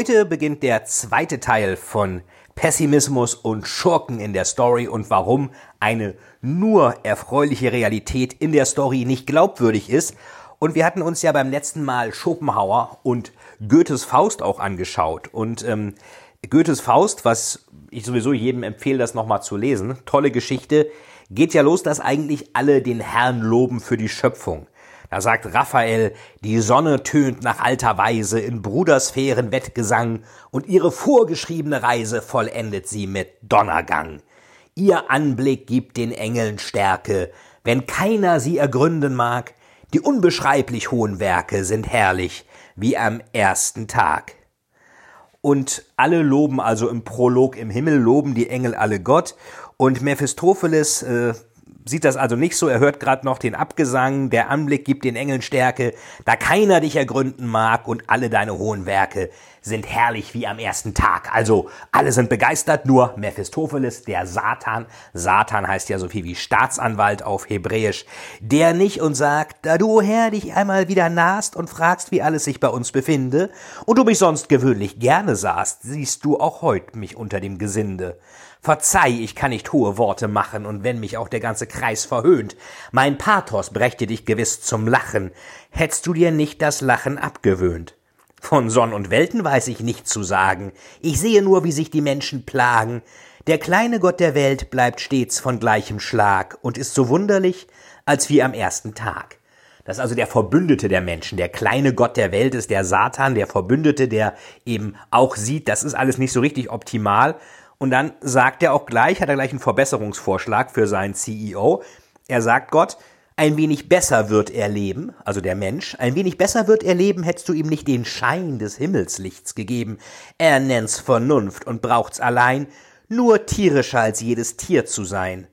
Heute beginnt der zweite Teil von Pessimismus und Schurken in der Story und warum eine nur erfreuliche Realität in der Story nicht glaubwürdig ist. Und wir hatten uns ja beim letzten Mal Schopenhauer und Goethes Faust auch angeschaut. Und ähm, Goethes Faust, was ich sowieso jedem empfehle, das nochmal zu lesen, tolle Geschichte, geht ja los, dass eigentlich alle den Herrn loben für die Schöpfung. Da sagt Raphael, die Sonne tönt nach alter Weise in Brudersphären Wettgesang und ihre vorgeschriebene Reise vollendet sie mit Donnergang. Ihr Anblick gibt den Engeln Stärke, wenn keiner sie ergründen mag. Die unbeschreiblich hohen Werke sind herrlich wie am ersten Tag. Und alle loben also im Prolog im Himmel, loben die Engel alle Gott. Und Mephistopheles äh, sieht das also nicht so. Er hört gerade noch den Abgesang, der Anblick gibt den Engeln Stärke, da keiner dich ergründen mag und alle deine hohen Werke sind herrlich wie am ersten Tag. Also alle sind begeistert, nur Mephistopheles, der Satan, Satan heißt ja so viel wie Staatsanwalt auf Hebräisch, der nicht und sagt, da du Herr dich einmal wieder nahst und fragst, wie alles sich bei uns befinde, und du mich sonst gewöhnlich gerne sahst, siehst du auch heut mich unter dem Gesinde. Verzeih, ich kann nicht hohe Worte machen, und wenn mich auch der ganze Kreis verhöhnt, mein Pathos brächte dich gewiss zum Lachen, hättst du dir nicht das Lachen abgewöhnt. Von Sonn und Welten weiß ich nicht zu sagen, ich sehe nur, wie sich die Menschen plagen, der kleine Gott der Welt bleibt stets von gleichem Schlag und ist so wunderlich, als wie am ersten Tag. Das ist also der Verbündete der Menschen. Der kleine Gott der Welt ist der Satan, der Verbündete, der eben auch sieht, das ist alles nicht so richtig optimal, und dann sagt er auch gleich, hat er gleich einen Verbesserungsvorschlag für seinen CEO. Er sagt Gott, ein wenig besser wird er leben, also der Mensch, ein wenig besser wird er leben, hättest du ihm nicht den Schein des Himmelslichts gegeben. Er nennt's Vernunft und braucht's allein, nur tierischer als jedes Tier zu sein.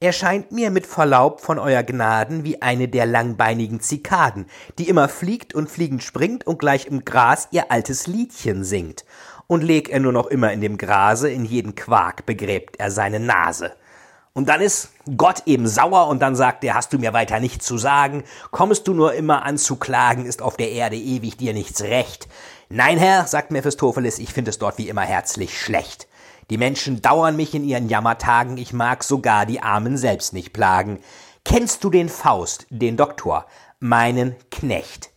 Er scheint mir mit Verlaub von euer Gnaden wie eine der langbeinigen Zikaden, die immer fliegt und fliegend springt und gleich im Gras ihr altes Liedchen singt und leg er nur noch immer in dem Grase, in jeden Quark begräbt er seine Nase. Und dann ist Gott eben sauer und dann sagt er, hast du mir weiter nichts zu sagen, kommst du nur immer an zu klagen, ist auf der Erde ewig dir nichts recht. Nein, Herr, sagt Mephistopheles, ich finde es dort wie immer herzlich schlecht. Die Menschen dauern mich in ihren Jammertagen, ich mag sogar die Armen selbst nicht plagen. Kennst du den Faust, den Doktor, meinen Knecht?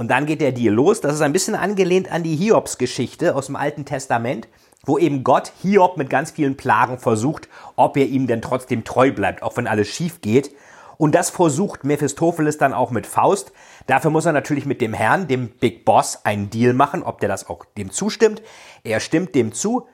Und dann geht der Deal los. Das ist ein bisschen angelehnt an die Hiobs-Geschichte aus dem Alten Testament, wo eben Gott Hiob mit ganz vielen Plagen versucht, ob er ihm denn trotzdem treu bleibt, auch wenn alles schief geht. Und das versucht Mephistopheles dann auch mit Faust. Dafür muss er natürlich mit dem Herrn, dem Big Boss, einen Deal machen, ob der das auch dem zustimmt. Er stimmt dem zu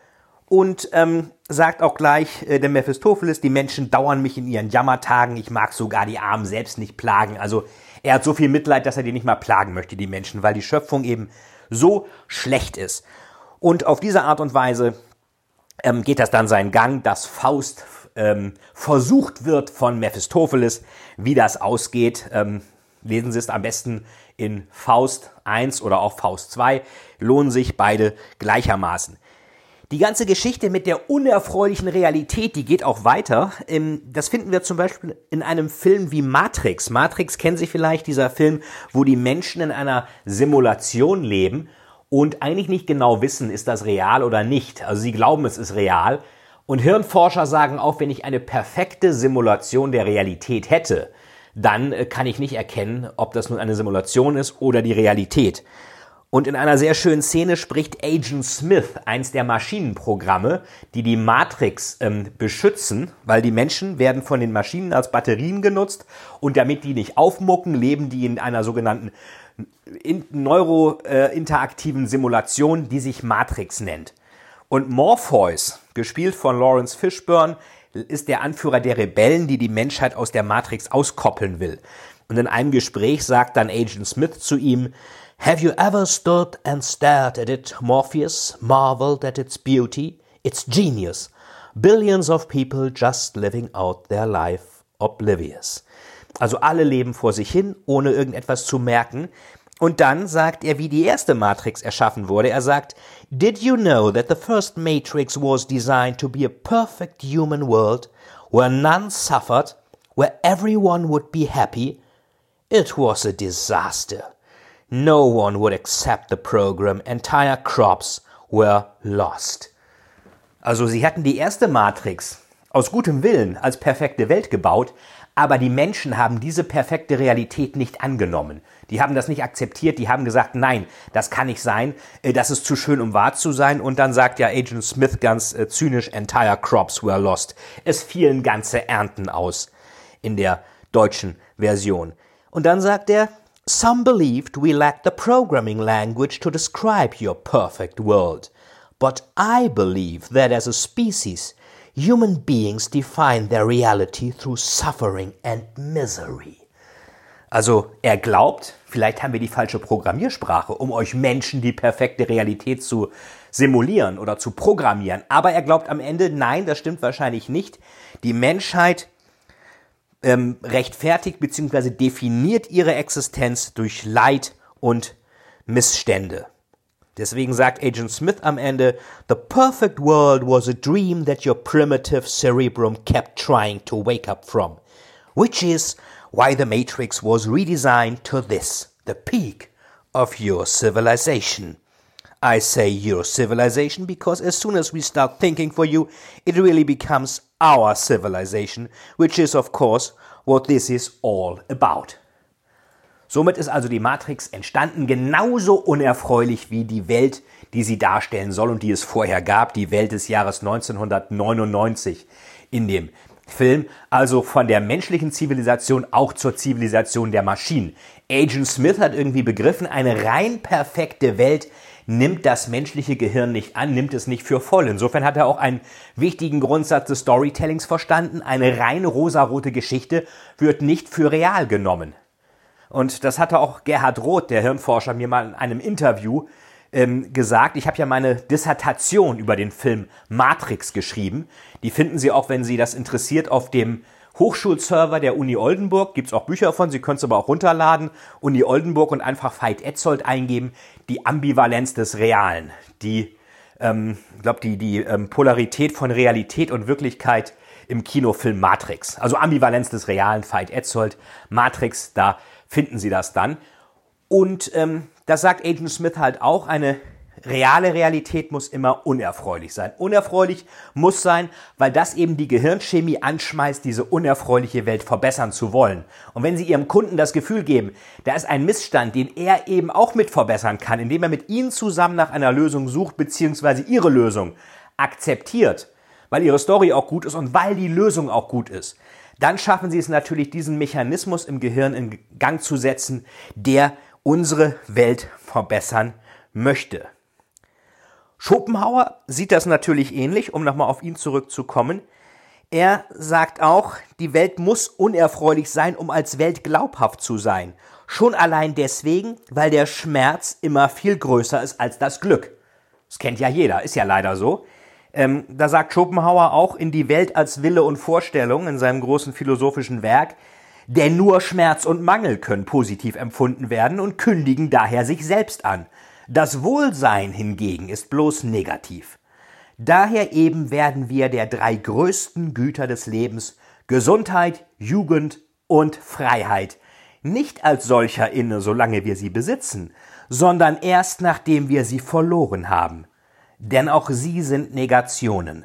und ähm, sagt auch gleich äh, der Mephistopheles, die Menschen dauern mich in ihren Jammertagen, ich mag sogar die Armen selbst nicht plagen. Also er hat so viel Mitleid, dass er die nicht mal plagen möchte, die Menschen, weil die Schöpfung eben so schlecht ist. Und auf diese Art und Weise ähm, geht das dann seinen Gang, dass Faust ähm, versucht wird von Mephistopheles, wie das ausgeht. Ähm, lesen Sie es am besten in Faust 1 oder auch Faust 2, lohnen sich beide gleichermaßen. Die ganze Geschichte mit der unerfreulichen Realität, die geht auch weiter. Ähm, das finden wir zum Beispiel in einem Film wie Matrix. Matrix kennen Sie vielleicht, dieser Film, wo die Menschen in einer Simulation leben und eigentlich nicht genau wissen, ist das real oder nicht. Also sie glauben, es ist real. Und Hirnforscher sagen auch, wenn ich eine perfekte Simulation der Realität hätte, dann äh, kann ich nicht erkennen, ob das nun eine Simulation ist oder die Realität. Und in einer sehr schönen Szene spricht Agent Smith, eins der Maschinenprogramme, die die Matrix ähm, beschützen, weil die Menschen werden von den Maschinen als Batterien genutzt und damit die nicht aufmucken, leben die in einer sogenannten in neurointeraktiven äh, Simulation, die sich Matrix nennt. Und Morpheus, gespielt von Lawrence Fishburne, ist der Anführer der Rebellen, die die Menschheit aus der Matrix auskoppeln will. Und in einem Gespräch sagt dann Agent Smith zu ihm, Have you ever stood and stared at it, Morpheus, marveled at its beauty, its genius? Billions of people just living out their life oblivious. Also alle leben vor sich hin, ohne irgendetwas zu merken. Und dann sagt er, wie die erste Matrix erschaffen wurde. Er sagt, Did you know that the first Matrix was designed to be a perfect human world, where none suffered, where everyone would be happy? It was a disaster. No one would accept the program. Entire crops were lost. Also sie hatten die erste Matrix aus gutem Willen als perfekte Welt gebaut, aber die Menschen haben diese perfekte Realität nicht angenommen. Die haben das nicht akzeptiert, die haben gesagt, nein, das kann nicht sein, äh, das ist zu schön, um wahr zu sein. Und dann sagt ja Agent Smith ganz äh, zynisch, entire crops were lost. Es fielen ganze Ernten aus in der deutschen Version. Und dann sagt er, Some believed we lacked the programming language to describe your perfect world. But I believe that as a species, human beings define their reality through suffering and misery. Also er glaubt, vielleicht haben wir die falsche Programmiersprache, um euch Menschen die perfekte Realität zu simulieren oder zu programmieren. Aber er glaubt am Ende, nein, das stimmt wahrscheinlich nicht. Die Menschheit ähm, rechtfertigt bzw. definiert ihre Existenz durch Leid und Missstände. Deswegen sagt Agent Smith am Ende, The perfect world was a dream that your primitive cerebrum kept trying to wake up from, which is why the Matrix was redesigned to this, the peak of your civilization. I say your civilization because as soon as we start thinking for you, it really becomes our civilization, which is, of course, what this is all about. Somit ist also die Matrix entstanden, genauso unerfreulich wie die Welt, die sie darstellen soll und die es vorher gab, die Welt des Jahres 1999 in dem Film, also von der menschlichen Zivilisation auch zur Zivilisation der Maschinen. Agent Smith hat irgendwie begriffen, eine rein perfekte Welt nimmt das menschliche Gehirn nicht an, nimmt es nicht für voll. Insofern hat er auch einen wichtigen Grundsatz des Storytellings verstanden. Eine rein rosarote Geschichte wird nicht für real genommen. Und das hatte auch Gerhard Roth, der Hirnforscher, mir mal in einem Interview ähm, gesagt. Ich habe ja meine Dissertation über den Film Matrix geschrieben. Die finden Sie auch, wenn Sie das interessiert, auf dem Hochschulserver der Uni Oldenburg. Gibt es auch Bücher von, Sie können es aber auch runterladen. Uni Oldenburg und einfach Veit Etzold eingeben. Die Ambivalenz des Realen. Die, ähm, glaube, die, die ähm, Polarität von Realität und Wirklichkeit im Kinofilm Matrix. Also Ambivalenz des Realen, Veit Etzold, Matrix, da finden Sie das dann. Und ähm, das sagt Agent Smith halt auch, eine reale Realität muss immer unerfreulich sein. Unerfreulich muss sein, weil das eben die Gehirnchemie anschmeißt, diese unerfreuliche Welt verbessern zu wollen. Und wenn Sie Ihrem Kunden das Gefühl geben, da ist ein Missstand, den er eben auch mit verbessern kann, indem er mit Ihnen zusammen nach einer Lösung sucht, beziehungsweise Ihre Lösung akzeptiert, weil Ihre Story auch gut ist und weil die Lösung auch gut ist, dann schaffen sie es natürlich, diesen Mechanismus im Gehirn in Gang zu setzen, der unsere Welt verbessern möchte. Schopenhauer sieht das natürlich ähnlich, um nochmal auf ihn zurückzukommen. Er sagt auch, die Welt muss unerfreulich sein, um als Welt glaubhaft zu sein. Schon allein deswegen, weil der Schmerz immer viel größer ist als das Glück. Das kennt ja jeder, ist ja leider so. Ähm, da sagt Schopenhauer auch in die Welt als Wille und Vorstellung in seinem großen philosophischen Werk, denn nur Schmerz und Mangel können positiv empfunden werden und kündigen daher sich selbst an. Das Wohlsein hingegen ist bloß negativ. Daher eben werden wir der drei größten Güter des Lebens Gesundheit, Jugend und Freiheit nicht als solcher inne, solange wir sie besitzen, sondern erst nachdem wir sie verloren haben denn auch sie sind Negationen.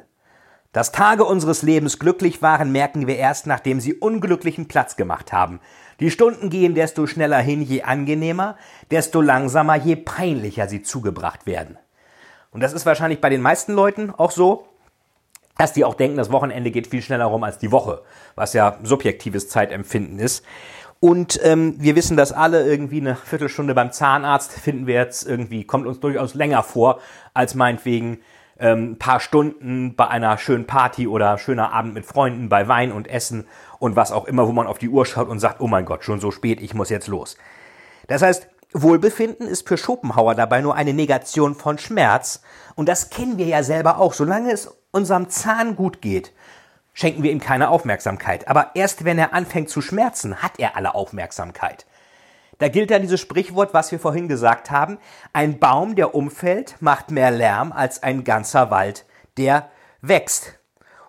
Dass Tage unseres Lebens glücklich waren, merken wir erst, nachdem sie unglücklichen Platz gemacht haben. Die Stunden gehen desto schneller hin, je angenehmer, desto langsamer, je peinlicher sie zugebracht werden. Und das ist wahrscheinlich bei den meisten Leuten auch so, dass die auch denken, das Wochenende geht viel schneller rum als die Woche, was ja subjektives Zeitempfinden ist. Und ähm, wir wissen das alle, irgendwie eine Viertelstunde beim Zahnarzt finden wir jetzt irgendwie, kommt uns durchaus länger vor, als meinetwegen ähm, paar Stunden bei einer schönen Party oder schöner Abend mit Freunden bei Wein und Essen und was auch immer, wo man auf die Uhr schaut und sagt, oh mein Gott, schon so spät, ich muss jetzt los. Das heißt, Wohlbefinden ist für Schopenhauer dabei nur eine Negation von Schmerz. Und das kennen wir ja selber auch. Solange es unserem Zahn gut geht, schenken wir ihm keine Aufmerksamkeit. Aber erst wenn er anfängt zu schmerzen, hat er alle Aufmerksamkeit. Da gilt dann dieses Sprichwort, was wir vorhin gesagt haben. Ein Baum, der umfällt, macht mehr Lärm als ein ganzer Wald, der wächst.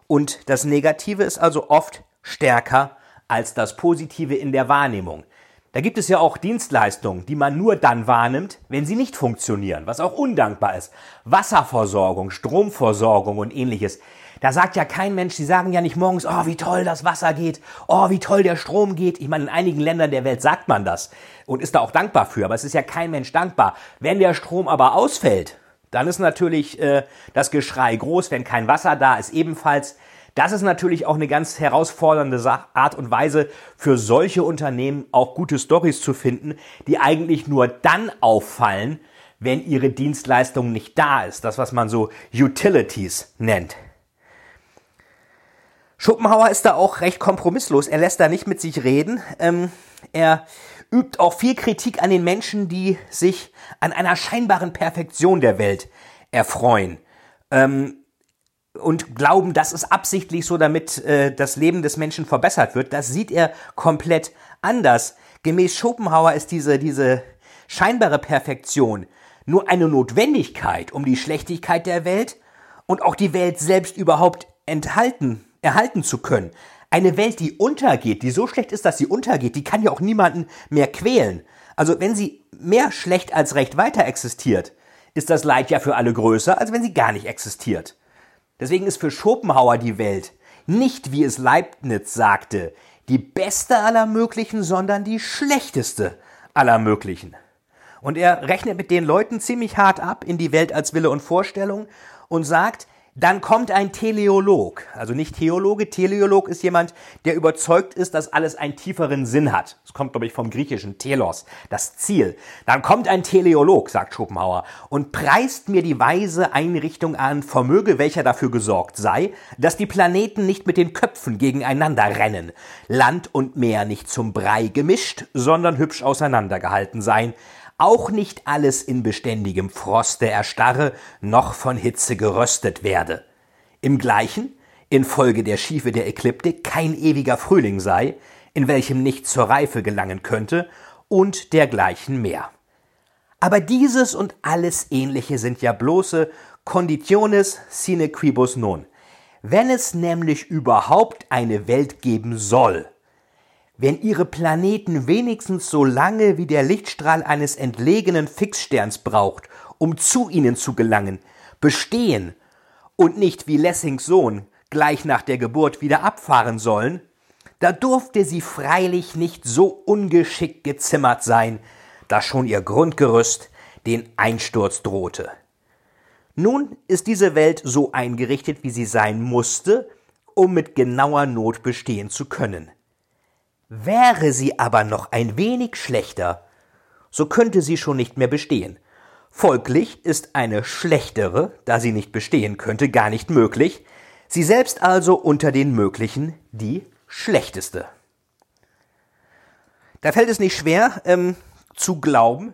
Und das Negative ist also oft stärker als das Positive in der Wahrnehmung. Da gibt es ja auch Dienstleistungen, die man nur dann wahrnimmt, wenn sie nicht funktionieren, was auch undankbar ist. Wasserversorgung, Stromversorgung und ähnliches. Da sagt ja kein Mensch, die sagen ja nicht morgens, oh, wie toll das Wasser geht, oh, wie toll der Strom geht. Ich meine, in einigen Ländern der Welt sagt man das und ist da auch dankbar für, aber es ist ja kein Mensch dankbar. Wenn der Strom aber ausfällt, dann ist natürlich äh, das Geschrei groß, wenn kein Wasser da ist, ebenfalls. Das ist natürlich auch eine ganz herausfordernde Art und Weise für solche Unternehmen auch gute Stories zu finden, die eigentlich nur dann auffallen, wenn ihre Dienstleistung nicht da ist. Das, was man so Utilities nennt. Schopenhauer ist da auch recht kompromisslos. Er lässt da nicht mit sich reden. Ähm, er übt auch viel Kritik an den Menschen, die sich an einer scheinbaren Perfektion der Welt erfreuen. Ähm, und glauben, das ist absichtlich so, damit äh, das Leben des Menschen verbessert wird. Das sieht er komplett anders. Gemäß Schopenhauer ist diese, diese scheinbare Perfektion nur eine Notwendigkeit, um die Schlechtigkeit der Welt und auch die Welt selbst überhaupt enthalten, erhalten zu können. Eine Welt, die untergeht, die so schlecht ist, dass sie untergeht, die kann ja auch niemanden mehr quälen. Also wenn sie mehr schlecht als recht weiter existiert, ist das Leid ja für alle größer, als wenn sie gar nicht existiert. Deswegen ist für Schopenhauer die Welt nicht, wie es Leibniz sagte, die beste aller möglichen, sondern die schlechteste aller möglichen. Und er rechnet mit den Leuten ziemlich hart ab in die Welt als Wille und Vorstellung und sagt, dann kommt ein Teleolog, also nicht Theologe. Teleolog ist jemand, der überzeugt ist, dass alles einen tieferen Sinn hat. Das kommt, glaube ich, vom griechischen Telos, das Ziel. Dann kommt ein Teleolog, sagt Schopenhauer, und preist mir die weise Einrichtung an, Vermöge welcher dafür gesorgt sei, dass die Planeten nicht mit den Köpfen gegeneinander rennen, Land und Meer nicht zum Brei gemischt, sondern hübsch auseinandergehalten seien, auch nicht alles in beständigem Froste erstarre, noch von Hitze geröstet werde. Im gleichen, infolge der Schiefe der Ekliptik, kein ewiger Frühling sei, in welchem nichts zur Reife gelangen könnte, und dergleichen mehr. Aber dieses und alles ähnliche sind ja bloße Conditiones sine quibus non. Wenn es nämlich überhaupt eine Welt geben soll, wenn ihre Planeten wenigstens so lange wie der Lichtstrahl eines entlegenen Fixsterns braucht, um zu ihnen zu gelangen, bestehen und nicht wie Lessings Sohn gleich nach der Geburt wieder abfahren sollen, da durfte sie freilich nicht so ungeschickt gezimmert sein, dass schon ihr Grundgerüst den Einsturz drohte. Nun ist diese Welt so eingerichtet, wie sie sein musste, um mit genauer Not bestehen zu können. Wäre sie aber noch ein wenig schlechter, so könnte sie schon nicht mehr bestehen. Folglich ist eine schlechtere, da sie nicht bestehen könnte, gar nicht möglich, sie selbst also unter den möglichen die schlechteste. Da fällt es nicht schwer ähm, zu glauben,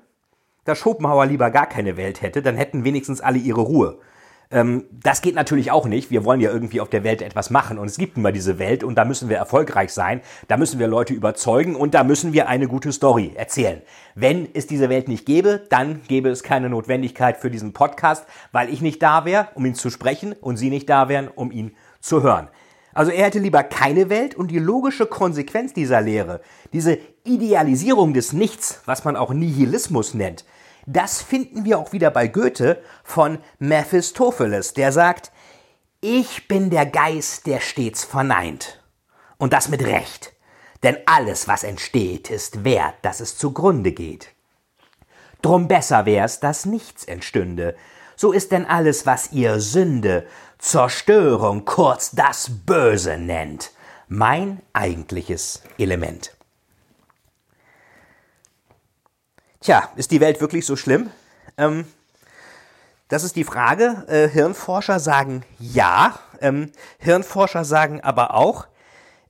dass Schopenhauer lieber gar keine Welt hätte, dann hätten wenigstens alle ihre Ruhe. Ähm, das geht natürlich auch nicht. Wir wollen ja irgendwie auf der Welt etwas machen und es gibt mal diese Welt und da müssen wir erfolgreich sein, da müssen wir Leute überzeugen und da müssen wir eine gute Story erzählen. Wenn es diese Welt nicht gäbe, dann gäbe es keine Notwendigkeit für diesen Podcast, weil ich nicht da wäre, um ihn zu sprechen und Sie nicht da wären, um ihn zu hören. Also er hätte lieber keine Welt und die logische Konsequenz dieser Lehre, diese Idealisierung des Nichts, was man auch Nihilismus nennt, das finden wir auch wieder bei Goethe von Mephistopheles, der sagt, ich bin der Geist, der stets verneint. Und das mit Recht. Denn alles, was entsteht, ist wert, dass es zugrunde geht. Drum besser wär's, dass nichts entstünde. So ist denn alles, was ihr Sünde, Zerstörung, kurz das Böse nennt, mein eigentliches Element. Tja, ist die Welt wirklich so schlimm? Ähm, das ist die Frage. Äh, Hirnforscher sagen ja. Ähm, Hirnforscher sagen aber auch,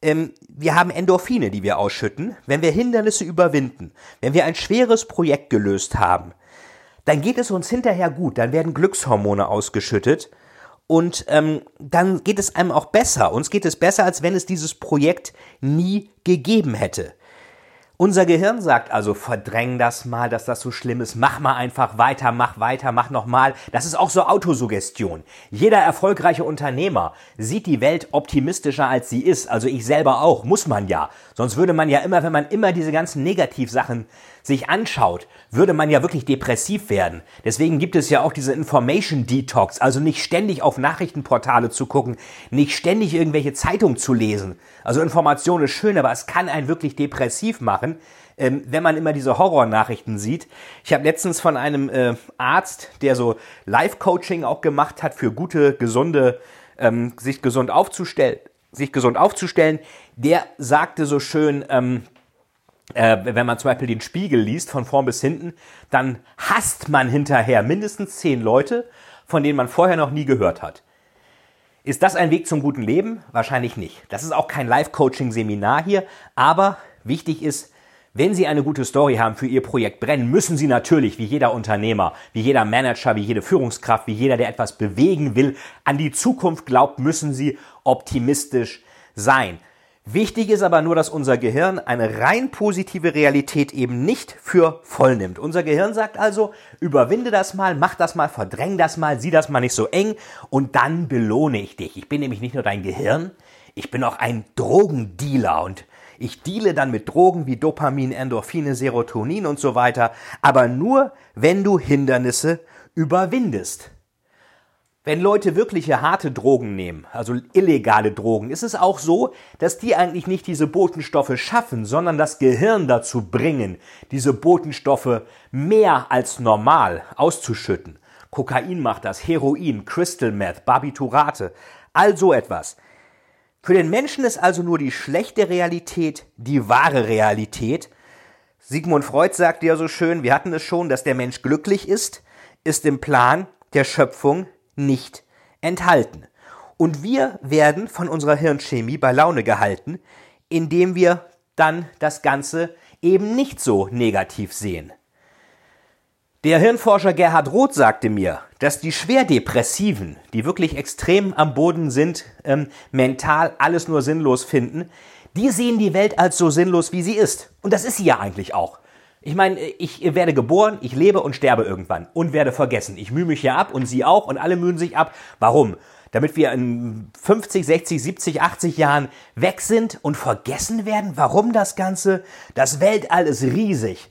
ähm, wir haben Endorphine, die wir ausschütten, wenn wir Hindernisse überwinden, wenn wir ein schweres Projekt gelöst haben, dann geht es uns hinterher gut, dann werden Glückshormone ausgeschüttet und ähm, dann geht es einem auch besser. Uns geht es besser, als wenn es dieses Projekt nie gegeben hätte. Unser Gehirn sagt also, verdräng das mal, dass das so schlimm ist, mach mal einfach weiter, mach weiter, mach nochmal. Das ist auch so Autosuggestion. Jeder erfolgreiche Unternehmer sieht die Welt optimistischer als sie ist. Also ich selber auch, muss man ja. Sonst würde man ja immer, wenn man immer diese ganzen Negativsachen sich anschaut, würde man ja wirklich depressiv werden. Deswegen gibt es ja auch diese Information Detox, also nicht ständig auf Nachrichtenportale zu gucken, nicht ständig irgendwelche Zeitungen zu lesen. Also Information ist schön, aber es kann einen wirklich depressiv machen, ähm, wenn man immer diese Horrornachrichten sieht. Ich habe letztens von einem äh, Arzt, der so Live-Coaching auch gemacht hat für gute, gesunde, ähm, sich gesund aufzustellen, sich gesund aufzustellen, der sagte so schön, ähm, äh, wenn man zum Beispiel den Spiegel liest, von vorn bis hinten, dann hasst man hinterher mindestens zehn Leute, von denen man vorher noch nie gehört hat. Ist das ein Weg zum guten Leben? Wahrscheinlich nicht. Das ist auch kein Live-Coaching-Seminar hier, aber wichtig ist, wenn Sie eine gute Story haben für Ihr Projekt brennen, müssen Sie natürlich, wie jeder Unternehmer, wie jeder Manager, wie jede Führungskraft, wie jeder, der etwas bewegen will, an die Zukunft glaubt, müssen Sie optimistisch sein. Wichtig ist aber nur, dass unser Gehirn eine rein positive Realität eben nicht für voll nimmt. Unser Gehirn sagt also, überwinde das mal, mach das mal, verdräng das mal, sieh das mal nicht so eng und dann belohne ich dich. Ich bin nämlich nicht nur dein Gehirn, ich bin auch ein Drogendealer und ich deale dann mit Drogen wie Dopamin, Endorphine, Serotonin und so weiter, aber nur, wenn du Hindernisse überwindest. Wenn Leute wirkliche harte Drogen nehmen, also illegale Drogen, ist es auch so, dass die eigentlich nicht diese Botenstoffe schaffen, sondern das Gehirn dazu bringen, diese Botenstoffe mehr als normal auszuschütten. Kokain macht das, Heroin, Crystal Meth, Barbiturate, all so etwas. Für den Menschen ist also nur die schlechte Realität die wahre Realität. Sigmund Freud sagte ja so schön, wir hatten es schon, dass der Mensch glücklich ist, ist im Plan der Schöpfung nicht enthalten. Und wir werden von unserer Hirnchemie bei Laune gehalten, indem wir dann das Ganze eben nicht so negativ sehen. Der Hirnforscher Gerhard Roth sagte mir, dass die Schwerdepressiven, die wirklich extrem am Boden sind, ähm, mental alles nur sinnlos finden, die sehen die Welt als so sinnlos, wie sie ist. Und das ist sie ja eigentlich auch. Ich meine, ich werde geboren, ich lebe und sterbe irgendwann und werde vergessen. Ich mühe mich ja ab und Sie auch und alle mühen sich ab. Warum? Damit wir in 50, 60, 70, 80 Jahren weg sind und vergessen werden? Warum das Ganze? Das Weltall ist riesig.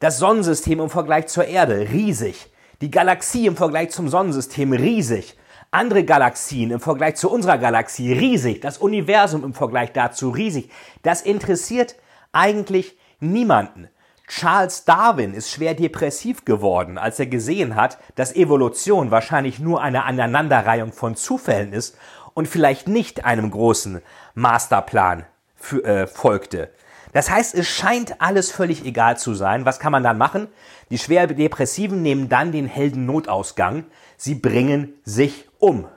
Das Sonnensystem im Vergleich zur Erde riesig. Die Galaxie im Vergleich zum Sonnensystem riesig. Andere Galaxien im Vergleich zu unserer Galaxie riesig. Das Universum im Vergleich dazu riesig. Das interessiert eigentlich niemanden. Charles Darwin ist schwer depressiv geworden, als er gesehen hat, dass Evolution wahrscheinlich nur eine Aneinanderreihung von Zufällen ist und vielleicht nicht einem großen Masterplan für, äh, folgte. Das heißt, es scheint alles völlig egal zu sein. Was kann man dann machen? Die schwer Depressiven nehmen dann den Heldennotausgang. Sie bringen sich um.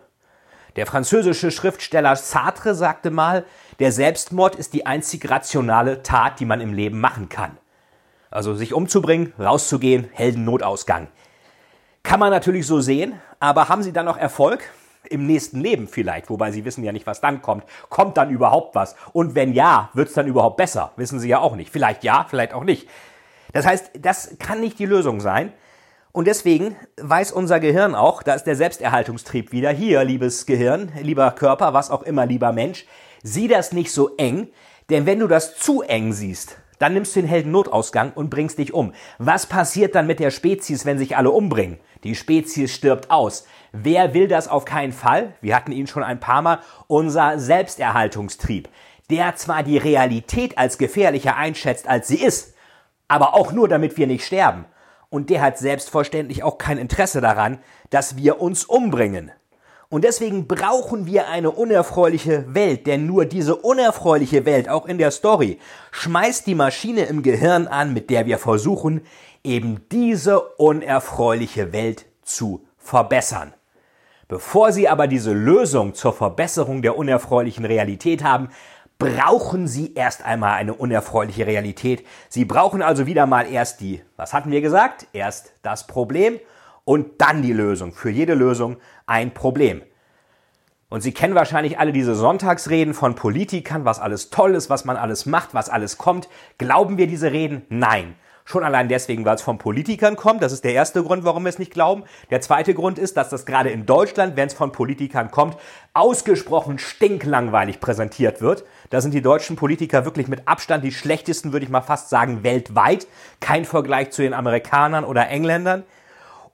Der französische Schriftsteller Sartre sagte mal, der Selbstmord ist die einzig rationale Tat, die man im Leben machen kann. Also sich umzubringen, rauszugehen, Heldennotausgang. Kann man natürlich so sehen, aber haben Sie dann noch Erfolg? Im nächsten Leben vielleicht, wobei Sie wissen ja nicht, was dann kommt. Kommt dann überhaupt was? Und wenn ja, wird es dann überhaupt besser? Wissen Sie ja auch nicht. Vielleicht ja, vielleicht auch nicht. Das heißt, das kann nicht die Lösung sein. Und deswegen weiß unser Gehirn auch, da ist der Selbsterhaltungstrieb wieder hier, liebes Gehirn, lieber Körper, was auch immer, lieber Mensch, sieh das nicht so eng, denn wenn du das zu eng siehst, dann nimmst du den Heldennotausgang und bringst dich um. Was passiert dann mit der Spezies, wenn sich alle umbringen? Die Spezies stirbt aus. Wer will das auf keinen Fall? Wir hatten ihn schon ein paar Mal. Unser Selbsterhaltungstrieb, der zwar die Realität als gefährlicher einschätzt, als sie ist, aber auch nur, damit wir nicht sterben. Und der hat selbstverständlich auch kein Interesse daran, dass wir uns umbringen. Und deswegen brauchen wir eine unerfreuliche Welt, denn nur diese unerfreuliche Welt, auch in der Story, schmeißt die Maschine im Gehirn an, mit der wir versuchen, eben diese unerfreuliche Welt zu verbessern. Bevor Sie aber diese Lösung zur Verbesserung der unerfreulichen Realität haben, brauchen Sie erst einmal eine unerfreuliche Realität. Sie brauchen also wieder mal erst die, was hatten wir gesagt? Erst das Problem und dann die Lösung. Für jede Lösung ein Problem. Und Sie kennen wahrscheinlich alle diese Sonntagsreden von Politikern, was alles toll ist, was man alles macht, was alles kommt. Glauben wir diese Reden? Nein. Schon allein deswegen, weil es von Politikern kommt. Das ist der erste Grund, warum wir es nicht glauben. Der zweite Grund ist, dass das gerade in Deutschland, wenn es von Politikern kommt, ausgesprochen stinklangweilig präsentiert wird. Da sind die deutschen Politiker wirklich mit Abstand die schlechtesten, würde ich mal fast sagen, weltweit. Kein Vergleich zu den Amerikanern oder Engländern.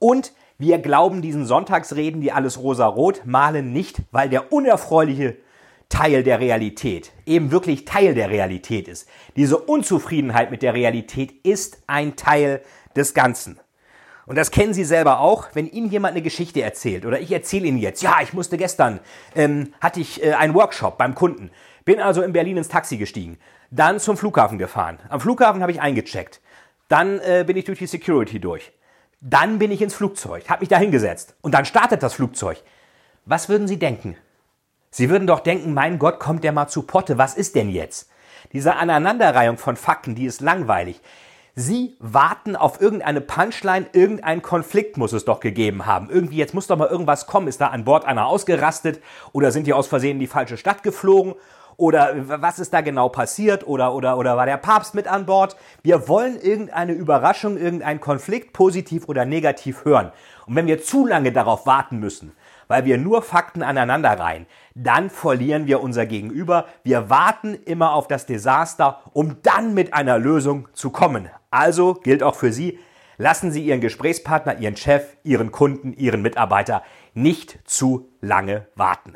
Und wir glauben diesen Sonntagsreden, die alles rosa-rot malen, nicht, weil der unerfreuliche Teil der Realität, eben wirklich Teil der Realität ist. Diese Unzufriedenheit mit der Realität ist ein Teil des Ganzen. Und das kennen Sie selber auch, wenn Ihnen jemand eine Geschichte erzählt oder ich erzähle Ihnen jetzt, ja, ich musste gestern, ähm, hatte ich äh, einen Workshop beim Kunden, bin also in Berlin ins Taxi gestiegen, dann zum Flughafen gefahren. Am Flughafen habe ich eingecheckt, dann äh, bin ich durch die Security durch. Dann bin ich ins Flugzeug, habe mich da hingesetzt und dann startet das Flugzeug. Was würden Sie denken? Sie würden doch denken, mein Gott, kommt der mal zu Potte, was ist denn jetzt? Diese Aneinanderreihung von Fakten, die ist langweilig. Sie warten auf irgendeine Punchline, irgendein Konflikt muss es doch gegeben haben. Irgendwie, jetzt muss doch mal irgendwas kommen. Ist da an Bord einer ausgerastet oder sind die aus Versehen in die falsche Stadt geflogen oder was ist da genau passiert oder, oder, oder war der Papst mit an Bord? Wir wollen irgendeine Überraschung, irgendeinen Konflikt, positiv oder negativ hören. Und wenn wir zu lange darauf warten müssen, weil wir nur Fakten aneinander reihen, dann verlieren wir unser Gegenüber. Wir warten immer auf das Desaster, um dann mit einer Lösung zu kommen. Also gilt auch für Sie, lassen Sie Ihren Gesprächspartner, Ihren Chef, Ihren Kunden, Ihren Mitarbeiter nicht zu lange warten.